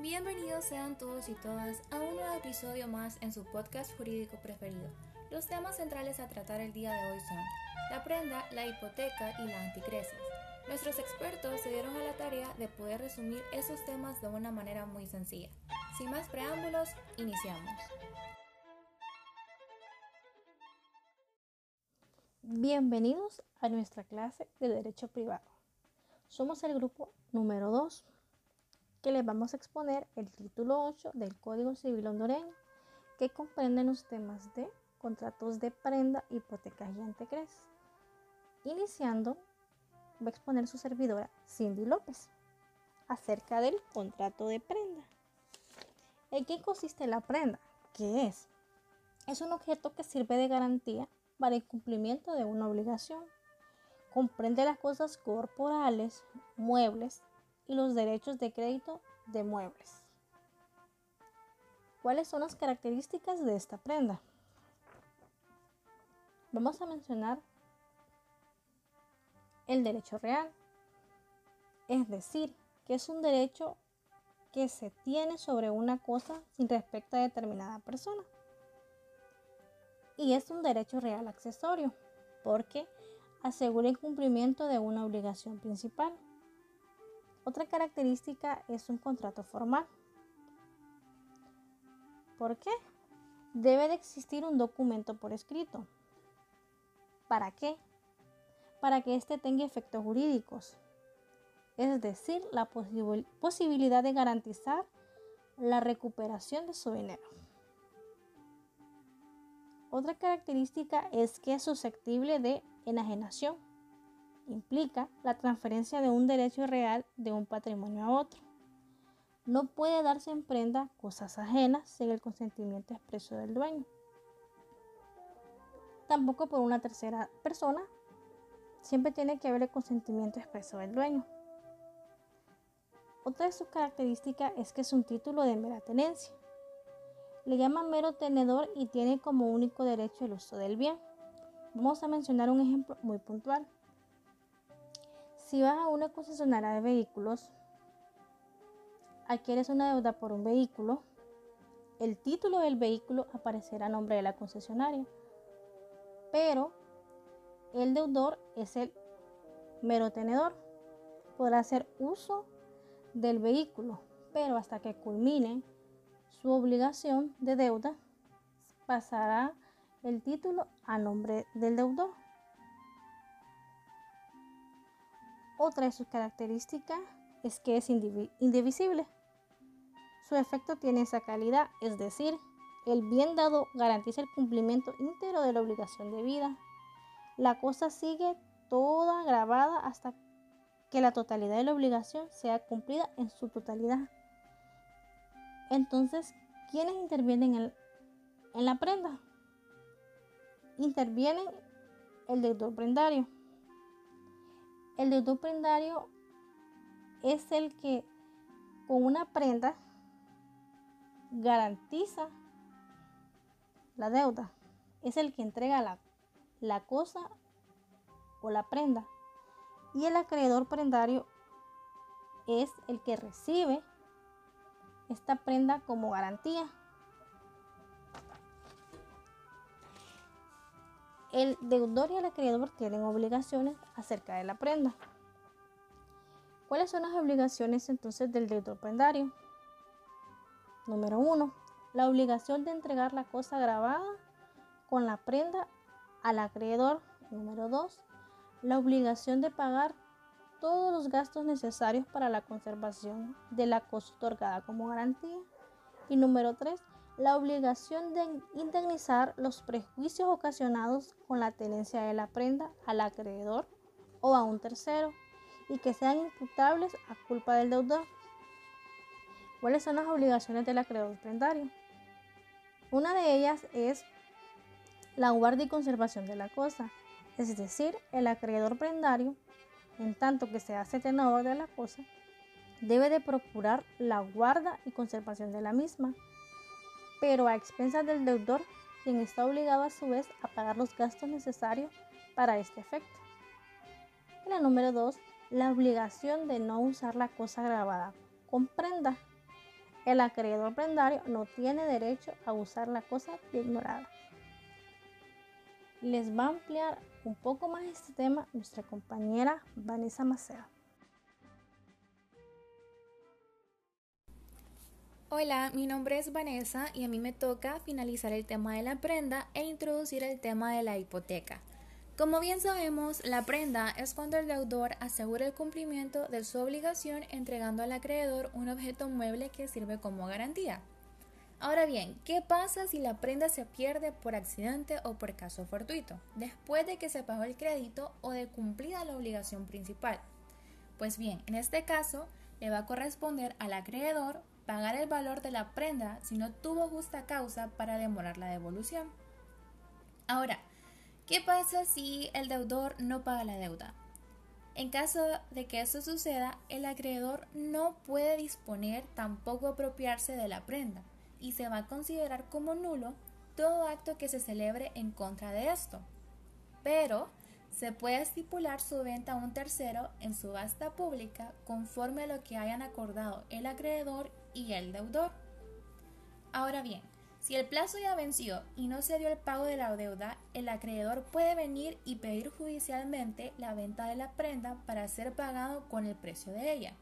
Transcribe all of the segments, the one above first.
Bienvenidos sean todos y todas a un nuevo episodio más en su podcast jurídico preferido. Los temas centrales a tratar el día de hoy son la prenda, la hipoteca y la anticresis. Nuestros expertos se dieron a la tarea de poder resumir esos temas de una manera muy sencilla. Sin más preámbulos, iniciamos. Bienvenidos a nuestra clase de Derecho Privado. Somos el grupo número 2 que les vamos a exponer el título 8 del Código Civil hondureño que comprende los temas de contratos de prenda, hipotecas y antecres. Iniciando, va a exponer su servidora Cindy López acerca del contrato de prenda. ¿En qué consiste la prenda? ¿Qué es? Es un objeto que sirve de garantía para el cumplimiento de una obligación. Comprende las cosas corporales, muebles y los derechos de crédito de muebles. ¿Cuáles son las características de esta prenda? Vamos a mencionar el derecho real, es decir, que es un derecho que se tiene sobre una cosa sin respecto a determinada persona. Y es un derecho real accesorio, porque asegura el cumplimiento de una obligación principal. Otra característica es un contrato formal. ¿Por qué? Debe de existir un documento por escrito. ¿Para qué? Para que éste tenga efectos jurídicos, es decir, la posibilidad de garantizar la recuperación de su dinero. Otra característica es que es susceptible de enajenación implica la transferencia de un derecho real de un patrimonio a otro. No puede darse en prenda cosas ajenas sin el consentimiento expreso del dueño. Tampoco por una tercera persona. Siempre tiene que haber el consentimiento expreso del dueño. Otra de sus características es que es un título de mera tenencia. Le llaman mero tenedor y tiene como único derecho el uso del bien. Vamos a mencionar un ejemplo muy puntual. Si vas a una concesionaria de vehículos, adquieres una deuda por un vehículo, el título del vehículo aparecerá a nombre de la concesionaria, pero el deudor es el mero tenedor. Podrá hacer uso del vehículo, pero hasta que culmine su obligación de deuda, pasará el título a nombre del deudor. Otra de sus características es que es indivisible. Su efecto tiene esa calidad, es decir, el bien dado garantiza el cumplimiento íntegro de la obligación de vida. La cosa sigue toda grabada hasta que la totalidad de la obligación sea cumplida en su totalidad. Entonces, ¿quiénes intervienen en, la prenda? Intervienen el deudor prendario el deudor prendario es el que con una prenda garantiza la deuda. Es el que entrega la, la cosa o la prenda. Y el acreedor prendario es el que recibe esta prenda como garantía. El deudor y el acreedor tienen obligaciones acerca de la prenda. ¿Cuáles son las obligaciones entonces del deudor prendario? Número 1. La obligación de entregar la cosa grabada con la prenda al acreedor. Número 2. La obligación de pagar todos los gastos necesarios para la conservación de la cosa otorgada como garantía. Y número 3 la obligación de indemnizar los prejuicios ocasionados con la tenencia de la prenda al acreedor o a un tercero y que sean imputables a culpa del deudor. ¿Cuáles son las obligaciones del acreedor prendario? Una de ellas es la guardia y conservación de la cosa, es decir, el acreedor prendario, en tanto que se hace de la cosa, debe de procurar la guarda y conservación de la misma pero a expensas del deudor, quien está obligado a su vez a pagar los gastos necesarios para este efecto. Y la número 2, la obligación de no usar la cosa grabada con prenda. el acreedor prendario no tiene derecho a usar la cosa ignorada. Les va a ampliar un poco más este tema nuestra compañera Vanessa Macea. Hola, mi nombre es Vanessa y a mí me toca finalizar el tema de la prenda e introducir el tema de la hipoteca. Como bien sabemos, la prenda es cuando el deudor asegura el cumplimiento de su obligación entregando al acreedor un objeto mueble que sirve como garantía. Ahora bien, ¿qué pasa si la prenda se pierde por accidente o por caso fortuito, después de que se pagó el crédito o de cumplida la obligación principal? Pues bien, en este caso, le va a corresponder al acreedor pagar el valor de la prenda si no tuvo justa causa para demorar la devolución. Ahora, ¿Qué pasa si el deudor no paga la deuda? En caso de que eso suceda, el acreedor no puede disponer tampoco apropiarse de la prenda y se va a considerar como nulo todo acto que se celebre en contra de esto. Pero se puede estipular su venta a un tercero en subasta pública conforme a lo que hayan acordado el acreedor y el deudor. Ahora bien, si el plazo ya venció y no se dio el pago de la deuda, el acreedor puede venir y pedir judicialmente la venta de la prenda para ser pagado con el precio de ella.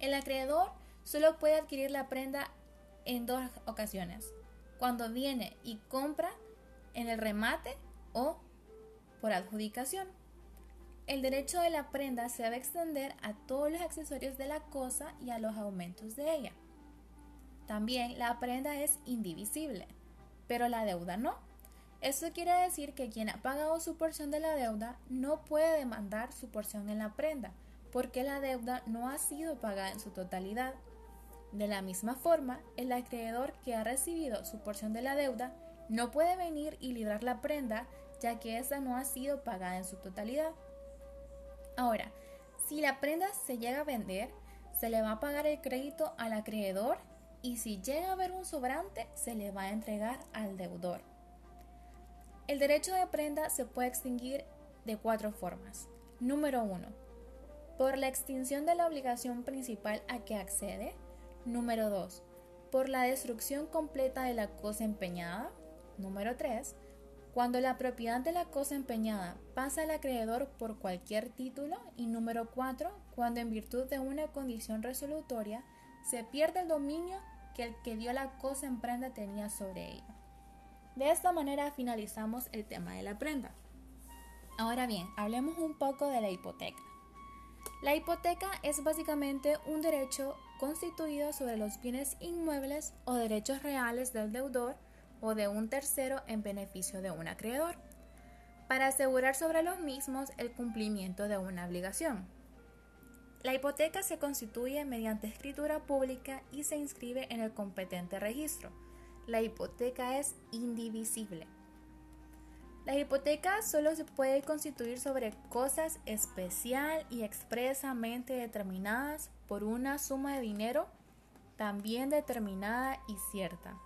El acreedor solo puede adquirir la prenda en dos ocasiones, cuando viene y compra en el remate o por adjudicación. El derecho de la prenda se debe extender a todos los accesorios de la cosa y a los aumentos de ella. También la prenda es indivisible, pero la deuda no. Esto quiere decir que quien ha pagado su porción de la deuda no puede demandar su porción en la prenda, porque la deuda no ha sido pagada en su totalidad. De la misma forma, el acreedor que ha recibido su porción de la deuda no puede venir y librar la prenda, ya que esa no ha sido pagada en su totalidad. Ahora, si la prenda se llega a vender, se le va a pagar el crédito al acreedor y si llega a haber un sobrante se le va a entregar al deudor. El derecho de prenda se puede extinguir de cuatro formas. Número 1. Por la extinción de la obligación principal a que accede. Número 2. Por la destrucción completa de la cosa empeñada. Número 3. Cuando la propiedad de la cosa empeñada pasa al acreedor por cualquier título. Y número 4. Cuando en virtud de una condición resolutoria se pierde el dominio que el que dio la cosa en prenda tenía sobre ella. De esta manera finalizamos el tema de la prenda. Ahora bien, hablemos un poco de la hipoteca. La hipoteca es básicamente un derecho constituido sobre los bienes inmuebles o derechos reales del deudor o de un tercero en beneficio de un acreedor, para asegurar sobre los mismos el cumplimiento de una obligación. La hipoteca se constituye mediante escritura pública y se inscribe en el competente registro. La hipoteca es indivisible. La hipoteca solo se puede constituir sobre cosas especial y expresamente determinadas por una suma de dinero también determinada y cierta.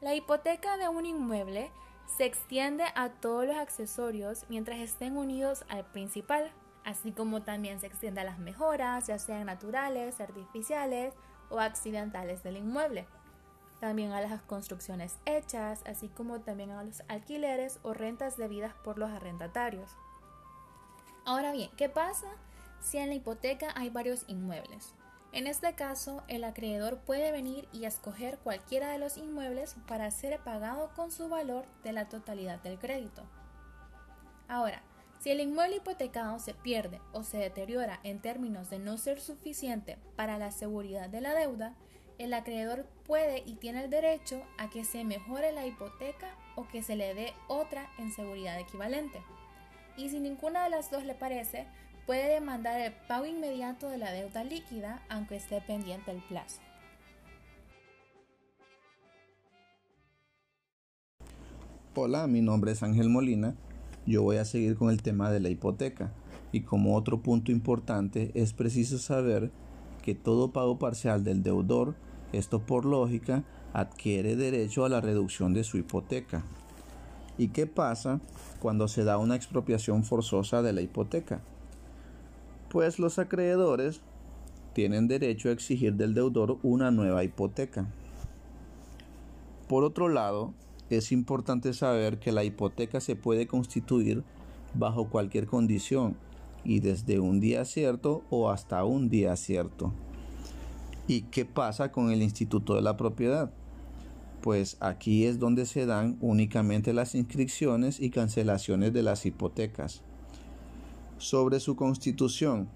La hipoteca de un inmueble se extiende a todos los accesorios mientras estén unidos al principal así como también se extiende a las mejoras, ya sean naturales, artificiales o accidentales del inmueble. También a las construcciones hechas, así como también a los alquileres o rentas debidas por los arrendatarios. Ahora bien, ¿qué pasa si en la hipoteca hay varios inmuebles? En este caso, el acreedor puede venir y escoger cualquiera de los inmuebles para ser pagado con su valor de la totalidad del crédito. Ahora, si el inmueble hipotecado se pierde o se deteriora en términos de no ser suficiente para la seguridad de la deuda, el acreedor puede y tiene el derecho a que se mejore la hipoteca o que se le dé otra en seguridad equivalente. Y si ninguna de las dos le parece, puede demandar el pago inmediato de la deuda líquida aunque esté pendiente el plazo. Hola, mi nombre es Ángel Molina yo voy a seguir con el tema de la hipoteca. Y como otro punto importante es preciso saber que todo pago parcial del deudor, esto por lógica, adquiere derecho a la reducción de su hipoteca. ¿Y qué pasa cuando se da una expropiación forzosa de la hipoteca? Pues los acreedores tienen derecho a exigir del deudor una nueva hipoteca. Por otro lado, es importante saber que la hipoteca se puede constituir bajo cualquier condición y desde un día cierto o hasta un día cierto. ¿Y qué pasa con el Instituto de la Propiedad? Pues aquí es donde se dan únicamente las inscripciones y cancelaciones de las hipotecas. Sobre su constitución,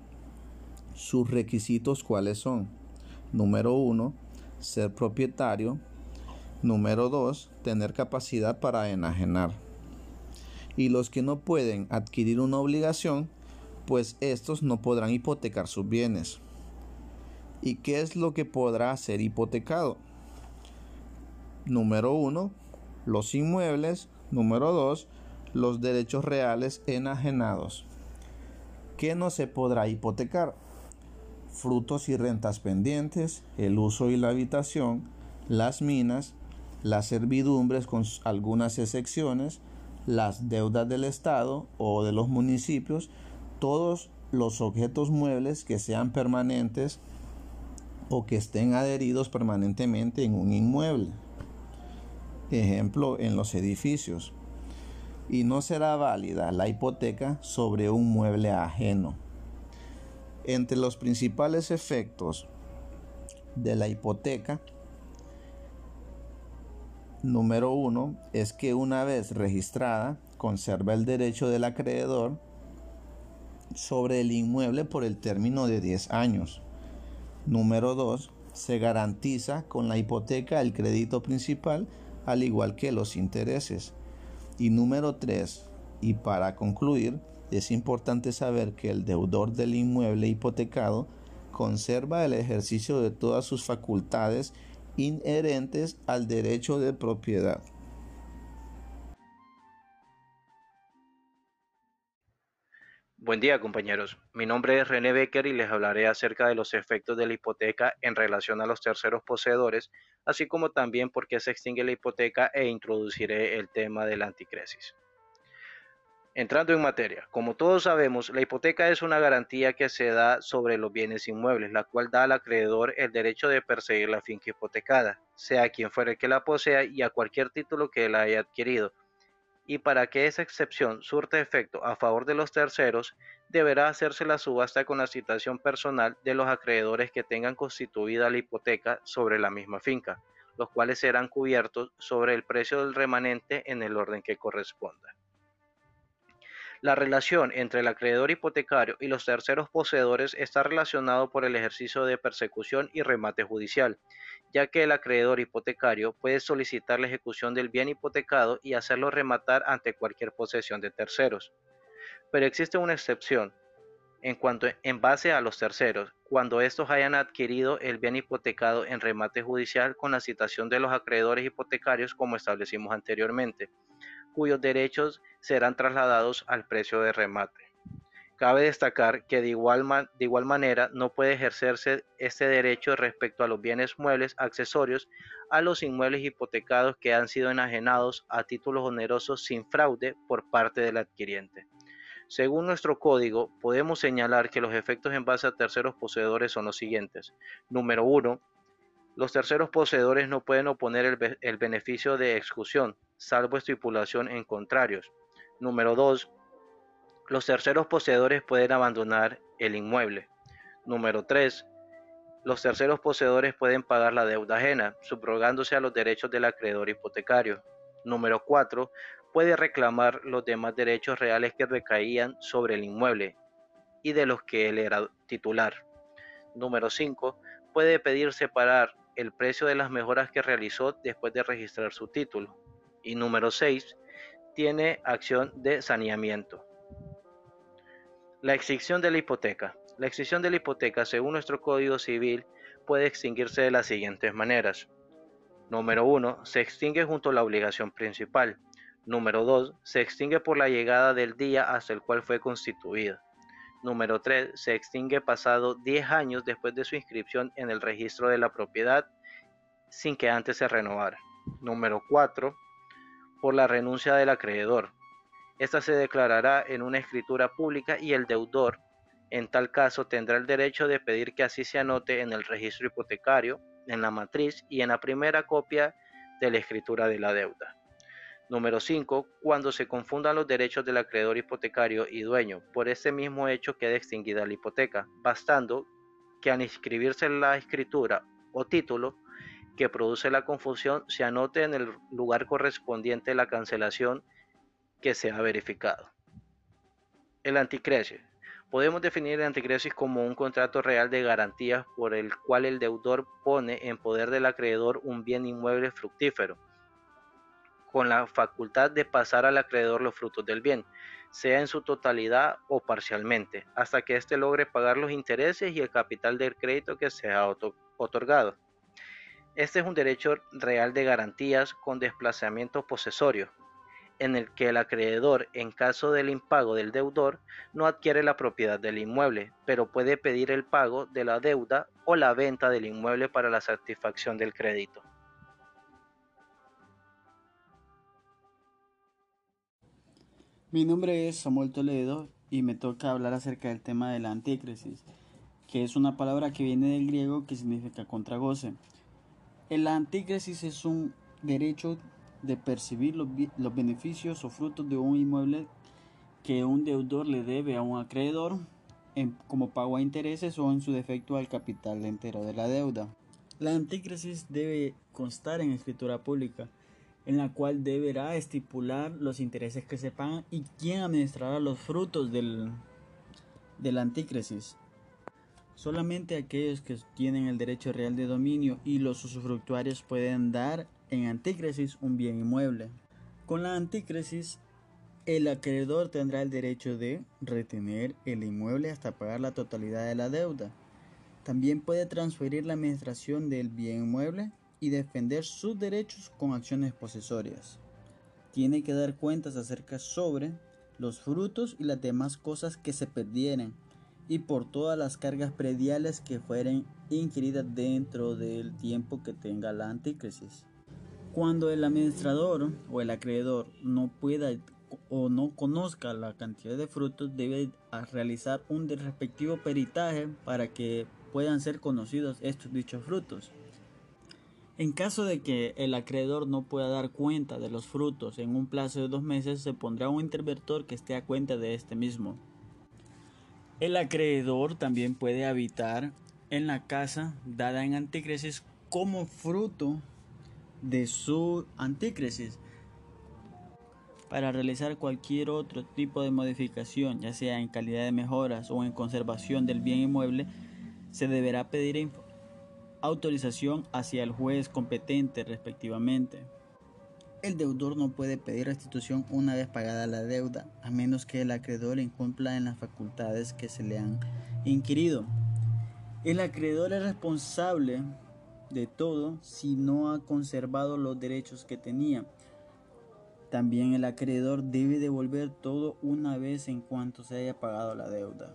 sus requisitos cuáles son? Número uno, ser propietario. Número dos, tener capacidad para enajenar. Y los que no pueden adquirir una obligación, pues estos no podrán hipotecar sus bienes. ¿Y qué es lo que podrá ser hipotecado? Número uno, los inmuebles. Número dos, los derechos reales enajenados. ¿Qué no se podrá hipotecar? Frutos y rentas pendientes, el uso y la habitación, las minas, las servidumbres con algunas excepciones, las deudas del Estado o de los municipios, todos los objetos muebles que sean permanentes o que estén adheridos permanentemente en un inmueble. Ejemplo, en los edificios. Y no será válida la hipoteca sobre un mueble ajeno. Entre los principales efectos de la hipoteca, número uno, es que una vez registrada, conserva el derecho del acreedor sobre el inmueble por el término de 10 años. Número 2. Se garantiza con la hipoteca el crédito principal al igual que los intereses. Y número 3. Y para concluir, es importante saber que el deudor del inmueble hipotecado conserva el ejercicio de todas sus facultades inherentes al derecho de propiedad. Buen día compañeros, mi nombre es René Becker y les hablaré acerca de los efectos de la hipoteca en relación a los terceros poseedores, así como también por qué se extingue la hipoteca e introduciré el tema de la. Entrando en materia, como todos sabemos, la hipoteca es una garantía que se da sobre los bienes inmuebles, la cual da al acreedor el derecho de perseguir la finca hipotecada, sea quien fuera el que la posea y a cualquier título que la haya adquirido, y para que esa excepción surta efecto a favor de los terceros, deberá hacerse la subasta con la citación personal de los acreedores que tengan constituida la hipoteca sobre la misma finca, los cuales serán cubiertos sobre el precio del remanente en el orden que corresponda. La relación entre el acreedor hipotecario y los terceros poseedores está relacionado por el ejercicio de persecución y remate judicial, ya que el acreedor hipotecario puede solicitar la ejecución del bien hipotecado y hacerlo rematar ante cualquier posesión de terceros. Pero existe una excepción, en cuanto en base a los terceros, cuando estos hayan adquirido el bien hipotecado en remate judicial con la citación de los acreedores hipotecarios como establecimos anteriormente cuyos derechos serán trasladados al precio de remate. Cabe destacar que de igual, de igual, manera no puede ejercerse este derecho respecto a los bienes muebles accesorios a los inmuebles hipotecados que han sido enajenados a títulos onerosos sin fraude por parte del adquiriente. Según nuestro código, podemos señalar que los efectos en base a terceros poseedores son los siguientes. Número 1. Los terceros poseedores no pueden oponer el, el beneficio de exclusión, salvo estipulación en contrarios. Número 2. Los terceros poseedores pueden abandonar el inmueble. Número 3. Los terceros poseedores pueden pagar la deuda ajena, subrogándose a los derechos del acreedor hipotecario. Número 4. Puede reclamar los demás derechos reales que recaían sobre el inmueble y de los que él era titular. Número 5. Puede pedir separar el precio de las mejoras que realizó después de registrar su título. Y número 6, tiene acción de saneamiento. La extinción de la hipoteca. La extinción de la hipoteca, según nuestro Código Civil, puede extinguirse de las siguientes maneras. Número 1. Se extingue junto a la obligación principal. Número 2. Se extingue por la llegada del día hasta el cual fue constituida. Número 3. Se extingue pasado 10 años después de su inscripción en el registro de la propiedad sin que antes se renovara. Número 4 por la renuncia del acreedor. Esta se declarará en una escritura pública y el deudor En tal caso, tendrá el derecho de pedir que así se anote en el registro hipotecario, en la matriz y en la primera copia de la escritura de la deuda. Número 5. Cuando se confundan los derechos del acreedor hipotecario y dueño, por ese mismo hecho queda extinguida la hipoteca, bastando que al inscribirse la escritura o título que produce la confusión se anote en el lugar correspondiente la cancelación que se ha verificado. El anticresis. Podemos definir el anticresis como un contrato real de garantías por el cual el deudor pone en poder del acreedor un bien inmueble fructífero con la facultad de pasar al acreedor los frutos del bien, sea en su totalidad o parcialmente, hasta que éste logre pagar los intereses y el capital del crédito que se ha otorgado. Este es un derecho real de garantías con desplazamiento posesorio, en el que el acreedor, en caso del impago del deudor, no adquiere la propiedad del inmueble, pero puede pedir el pago de la deuda o la venta del inmueble para la satisfacción del crédito. Mi nombre es Samuel Toledo y me toca hablar acerca del tema de la antícrisis, que es una palabra que viene del griego que significa contragoce. El antícrisis es un derecho de percibir los, beneficios o frutos de un inmueble que un deudor le debe a un acreedor como pago a intereses o en su defecto al capital entero de la deuda. La antícrisis debe constar en escritura pública en la cual deberá estipular los intereses que se pagan y quién administrará los frutos del, del antícrisis. Solamente aquellos que tienen el derecho real de dominio y los usufructuarios pueden dar en antícrisis un bien inmueble. Con la antícrisis, el acreedor tendrá el derecho de retener el inmueble hasta pagar la totalidad de la deuda. También puede transferir la administración del bien inmueble y defender sus derechos con acciones posesorias. Tiene que dar cuentas acerca sobre los frutos y las demás cosas que se perdieran y por todas las cargas prediales que fueren inquiridas dentro del tiempo que tenga la antícrisis. Cuando el administrador o el acreedor no pueda o no conozca la cantidad de frutos, debe realizar un respectivo peritaje para que puedan ser conocidos estos dichos frutos. En caso de que el acreedor no pueda dar cuenta de los frutos en un plazo de dos meses, se pondrá un interventor que esté a cuenta de este mismo. El acreedor también puede habitar en la casa dada en antícrisis como fruto de su antícrisis para realizar cualquier otro tipo de modificación, ya sea en calidad de mejoras o en conservación del bien inmueble, se deberá pedir autorización hacia el juez competente respectivamente. El deudor no puede pedir restitución una vez pagada la deuda, a menos que el acreedor incumpla en las facultades que se le han inquirido. El acreedor es responsable de todo si no ha conservado los derechos que tenía. También el acreedor debe devolver todo una vez en cuanto se haya pagado la deuda.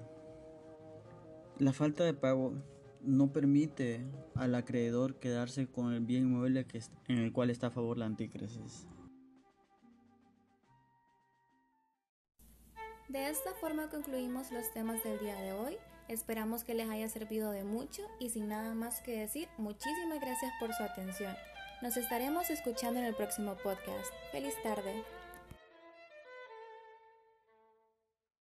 La falta de pago no permite al acreedor quedarse con el bien inmueble en el cual está a favor la antícrisis. De esta forma concluimos los temas del día de hoy. Esperamos que les haya servido de mucho y sin nada más que decir, muchísimas gracias por su atención. Nos estaremos escuchando en el próximo podcast. Feliz tarde.